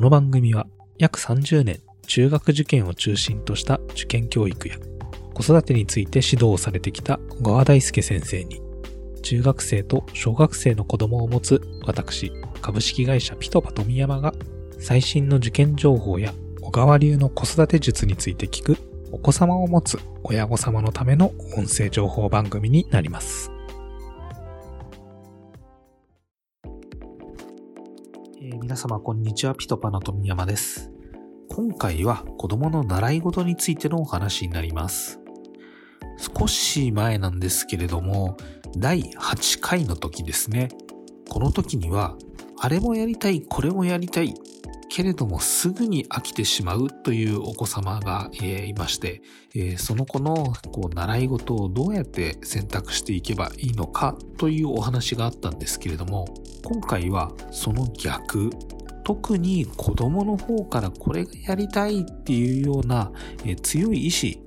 この番組は約30年中学受験を中心とした受験教育や子育てについて指導をされてきた小川大輔先生に中学生と小学生の子供を持つ私株式会社ピトパ富山が最新の受験情報や小川流の子育て術について聞くお子様を持つ親御様のための音声情報番組になります。皆様こんにちは、ピトパの富山です。今回は子供の習い事についてのお話になります。少し前なんですけれども、第8回の時ですね。この時には、あれもやりたい、これもやりたい、けれどもすぐに飽きてしまうというお子様が、えいまして、えその子のこう習い事をどうやって選択していけばいいのかというお話があったんですけれども今回はその逆。特に子供の方からこれがやりたいっていうような、え強い意志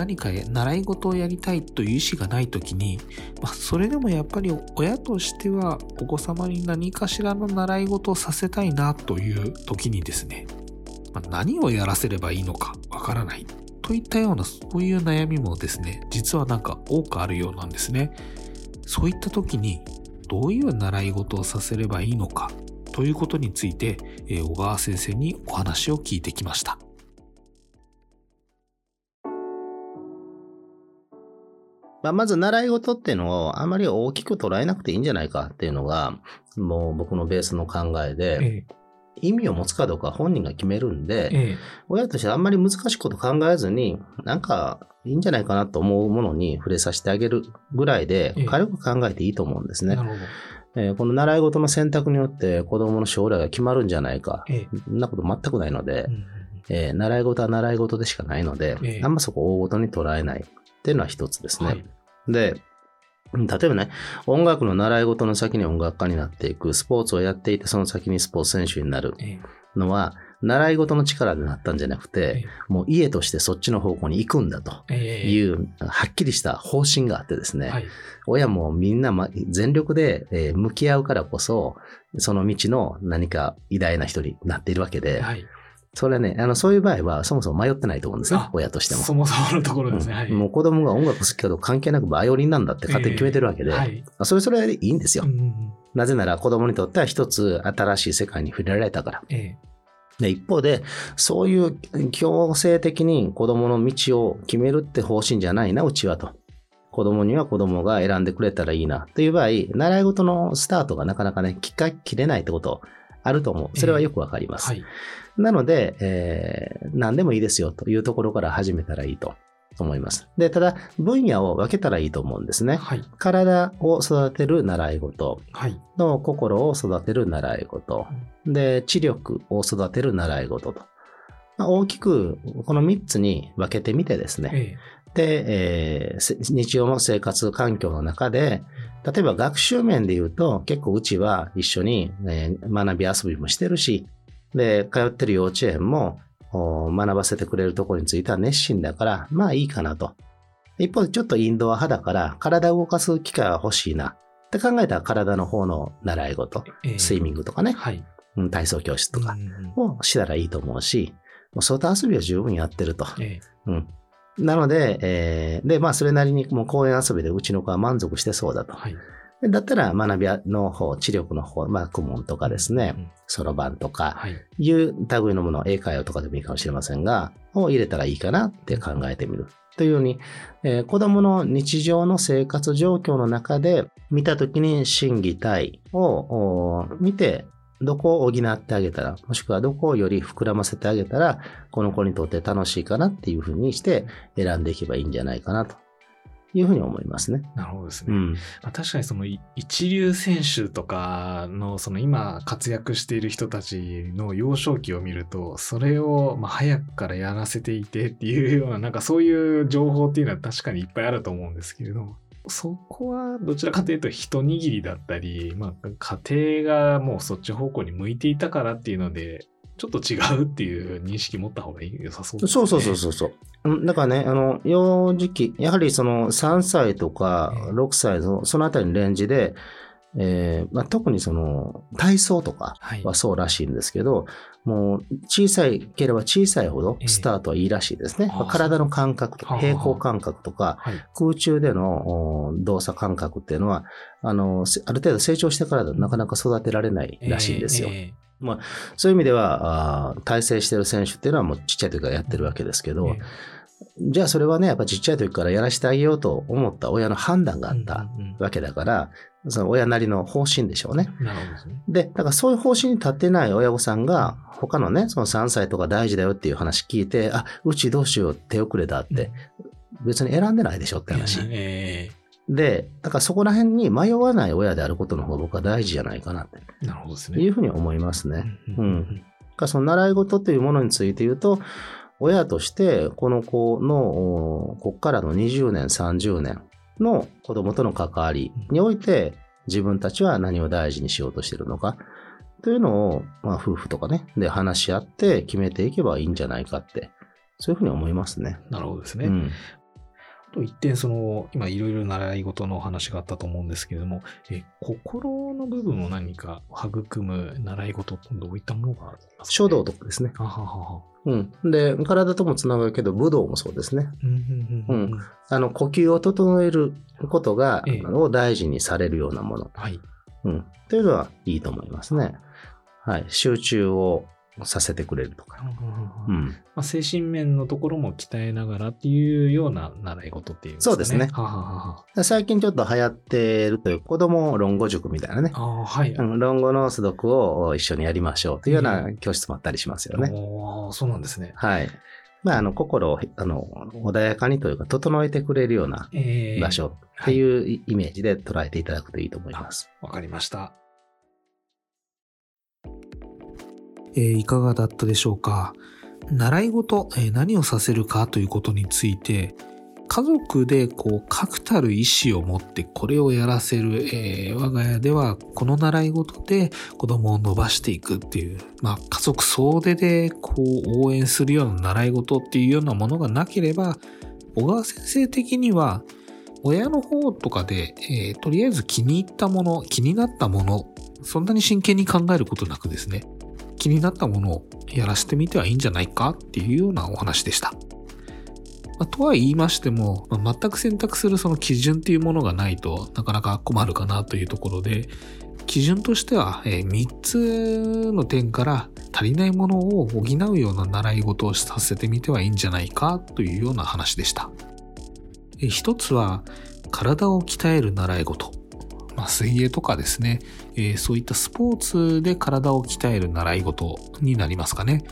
何か習い事をやりたいという意志がない時に、まあ、それでもやっぱり親としてはお子様に何かしらの習い事をさせたいなという時にですね、まあ何をやらせればいいのかわからない。といったようなそういう悩みもですね実はなんか多くあるようなんですね。そういった時にどういう習い事をさせればいいのかということについて、えー小川先生にお話を聞いてきました。まあ、まず習い事っていうのをあまり大きく捉えなくていいんじゃないかっていうのが、もう僕のベースの考えで、え意味を持つかどうかは本人が決めるんで、え親としてあんまり難しいこと考えずに、なんかいいんじゃないかなと思うものに触れさせてあげるぐらいでええ、軽く考えていいと思うんですね。えーこの習い事の選択によって子供の将来が決まるんじゃないか。ええ。そんなこと全くないのでう、んえー習い事は習い事でしかないので、ええ。あんまそこ大ごとに捉えないっていうのは一つですね。はい。で、うん例えばね、音楽の習い事の先に音楽家になっていく、スポーツをやっていて、その先にスポーツ選手になるええ。のは、習い事の力でなったんじゃなくて、もう家としてそっちの方向に行くんだとええ。いう、はっきりした方針があってですね、はい。親もみんなま全力でえー向き合うからこそ、その道の何か偉大な人になっているわけで、はいそれはね、あの、そういう場合はそもそも迷ってないと思うんですねあ、親としても。そもそものところですね。はい。うんもう子供が音楽好きかどうか関係なくバイオリンなんだって勝手に決めてるわけで、はい。それそれでいいんですよ。うんなぜなら子供にとっては一つ新しい世界に触れられたから。えで一方で、そういう強制的に子供の道を決めるって方針じゃないな、うちはと。子供には子供が選んでくれたらいいな。という場合、習い事のスタートがなかなかね、きっかけ切れないってことあると思う。それはよくわかりえます。はい。なので、えー何でもいいですよというところから始めたらいいと思います。で、ただ、分野を分けたらいいと思うんですね。はい。体を育てる習い事はい。の心を育てる習い事。で、知力を育てる習い事と。まあ大きくこの3つに分けてみてですね。えで、えーせ日常の生活環境の中で、例えば学習面で言うと、結構うちは一緒に、えー学び遊びもしてるし、で、通ってる幼稚園もお学ばせてくれるところについては熱心だから、まあいいかなと。一方でちょっとインドア派だから、体を動かす機会は欲しいな。って考えたら体の方の習い事、スイミングとかね、はい。うん体操教室とかをしたらいいと思うし、もう外遊びは十分やってると。ええうん。なので、えーで、まあ、それなりにもう公園遊びでうちの子は満足してそうだと。はい。でだったら、学びの方、知力の方、まあ、公文とかですね、うんそろばんとか、はい。いう類のもの、英会話とかでもいいかもしれませんが、を入れたらいいかなって考えてみる。というように、えー子供の日常の生活状況の中で見たときに心技体をお見て、どこを補ってあげたら、もしくはどこをより膨らませてあげたら、この子にとって楽しいかなっていうふうにして選んでいけばいいんじゃないかなというふうに思いますね。なるほどですね。うん。まあ、確かにそのい一流選手とかのその今活躍している人たちの幼少期を見るとそれをまあ早くからやらせていてっていうようななんかそういう情報っていうのは確かにいっぱいあると思うんですけれどもそこはどちらかというと一握りだったり、まあ、家庭がもうそっち方向に向いていたからっていうのでちょっと違うっていう認識持った方がいい良さそう。そうそうそうそうそう。うんだからね、あの、幼児期、やはりその3歳とかええ6歳の、そのあたりのレンジで、えーまあ、特にその体操とかはい。はそうらしいんですけど、もう小さいければ小さいほどええスタートはいいらしいですね。ああまあ体の感覚とかはあ平行感覚とかはい。空中でのお動作感覚っていうのは、あの、せある程度成長してからだとなかなか育てられないらしいんですよ。えそういう意味では、あー体制してる選手っていうのはもうちっちゃい時からやってるわけですけど、ええ。じゃあそれはね、やっぱちっちゃい時からやらせてあげようと思った親の判断があったうんうんわけだから、その親なりの方針でしょうね。うんなるほどでだからそういう方針に立ってない親御さんが、他のね、その3歳とか大事だよっていう話聞いて、あ、うちどうしよう手遅れだって、別に選んでないでしょって話。えで、だからそこら辺に迷わない親であることの方が僕は大事じゃないかなっえなるほどですてね。いうふうに思いますね。ううんからその習い事というものについて言うと、親としてこの子の、おこっからの20年、30年の子供との関わりにおいて、自分たちは何を大事にしようとしてるのか、というのを、まあ、夫婦とかね、で話し合って決めていけばいいんじゃないかって、そういうふうに思いますね。なるほどですね。うん。と一点、その、今いろいろ習い事のお話があったと思うんですけれども、え心の部分を何か育む習い事ってどういったものがありますか、書道とかですね。あははは。うん。で、体ともつながるけど、武道もそうですね。うんうんうんうん。あの、呼吸を整えることが、ええを大事にされるようなもの。はい。うん。というのはいいと思いますね。はい。集中をさせてくれるとか。うん。まあ、精神面のところも鍛えながらっていうような習い事っていうね。そうですねはははは最近ちょっと流行ってるという子供論語塾みたいなね。ああ、はい。うん、論語の素読を一緒にやりましょうというような教室もあったりしますよね。おーそうなんですね。はい。まあ、あの、心を、あの、穏やかにというか、整えてくれるようなえー場所っていうイメージで捉えていただくといいと思います。わかりました。えーいかがだったでしょうか？習い事、えー何をさせるかということについて、家族でこう確たる意思を持ってこれをやらせる、えー我が家ではこの習い事で子供を伸ばしていくっていう、まあ家族総出でこう応援するような習い事っていうようなものがなければ、小川先生的には親の方とかで、えーとりあえず気に入ったもの、気になったもの、そんなに真剣に考えることなくですね、気になったものをやらせてみてはいいんじゃないかっていうようなお話でした。まあとは言いましても、まあ全く選択するその基準っていうものがないとなかなか困るかなというところで、基準としては、え3つの点から足りないものを補うような習い事をさせてみてはいいんじゃないかというような話でした。え一つは体を鍛える習い事。まあ、水泳とかですね、えーそういったスポーツで体を鍛える習い事になりますかね。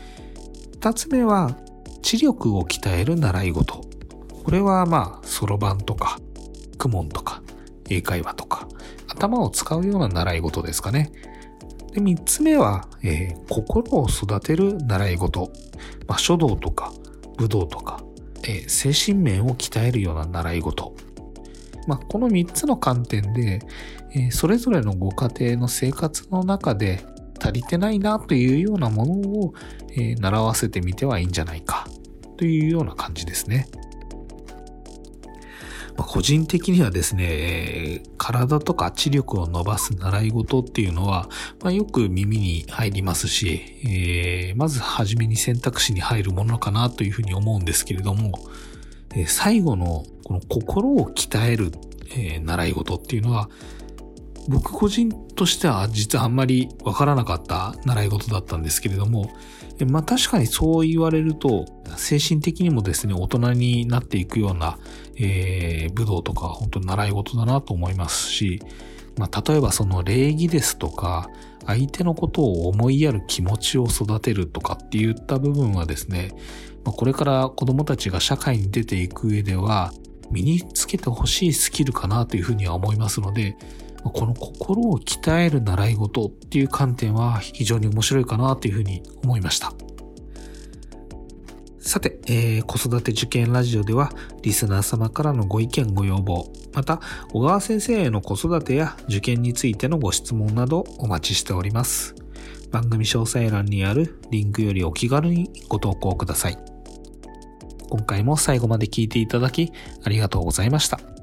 二つ目は、知力を鍛える習い事。これはまあ、そろばんとか、公文とか、英会話とか、頭を使うような習い事ですかね。で、三つ目は、えー心を育てる習い事。まあ、書道とか、武道とか、えー精神面を鍛えるような習い事。まあ、この三つの観点で、えそれぞれのご家庭の生活の中で足りてないなというようなものを、え習わせてみてはいいんじゃないかというような感じですね。ま個人的にはですね、え体とか知力を伸ばす習い事っていうのは、まあ、よく耳に入りますし、えーまず初めに選択肢に入るものかなというふうに思うんですけれども、え最後のこの心を鍛える、えー習い事っていうのは、僕個人としては実はあんまりわからなかった習い事だったんですけれども、まあ確かにそう言われると、精神的にもですね、大人になっていくような、えー武道とか本当に習い事だなと思いますし、まあ例えばその礼儀ですとか、相手のことを思いやる気持ちを育てるとかっていった部分はですね、これから子供たちが社会に出ていく上では、身につけてほしいスキルかなというふうには思いますので、この心を鍛える習い事っていう観点は非常に面白いかなというふうに思いました。さて、えー子育て受験ラジオではリスナー様からのご意見ご要望、また小川先生への子育てや受験についてのご質問などお待ちしております。番組詳細欄にあるリンクよりお気軽にご投稿ください。今回も最後まで聞いていただきありがとうございました。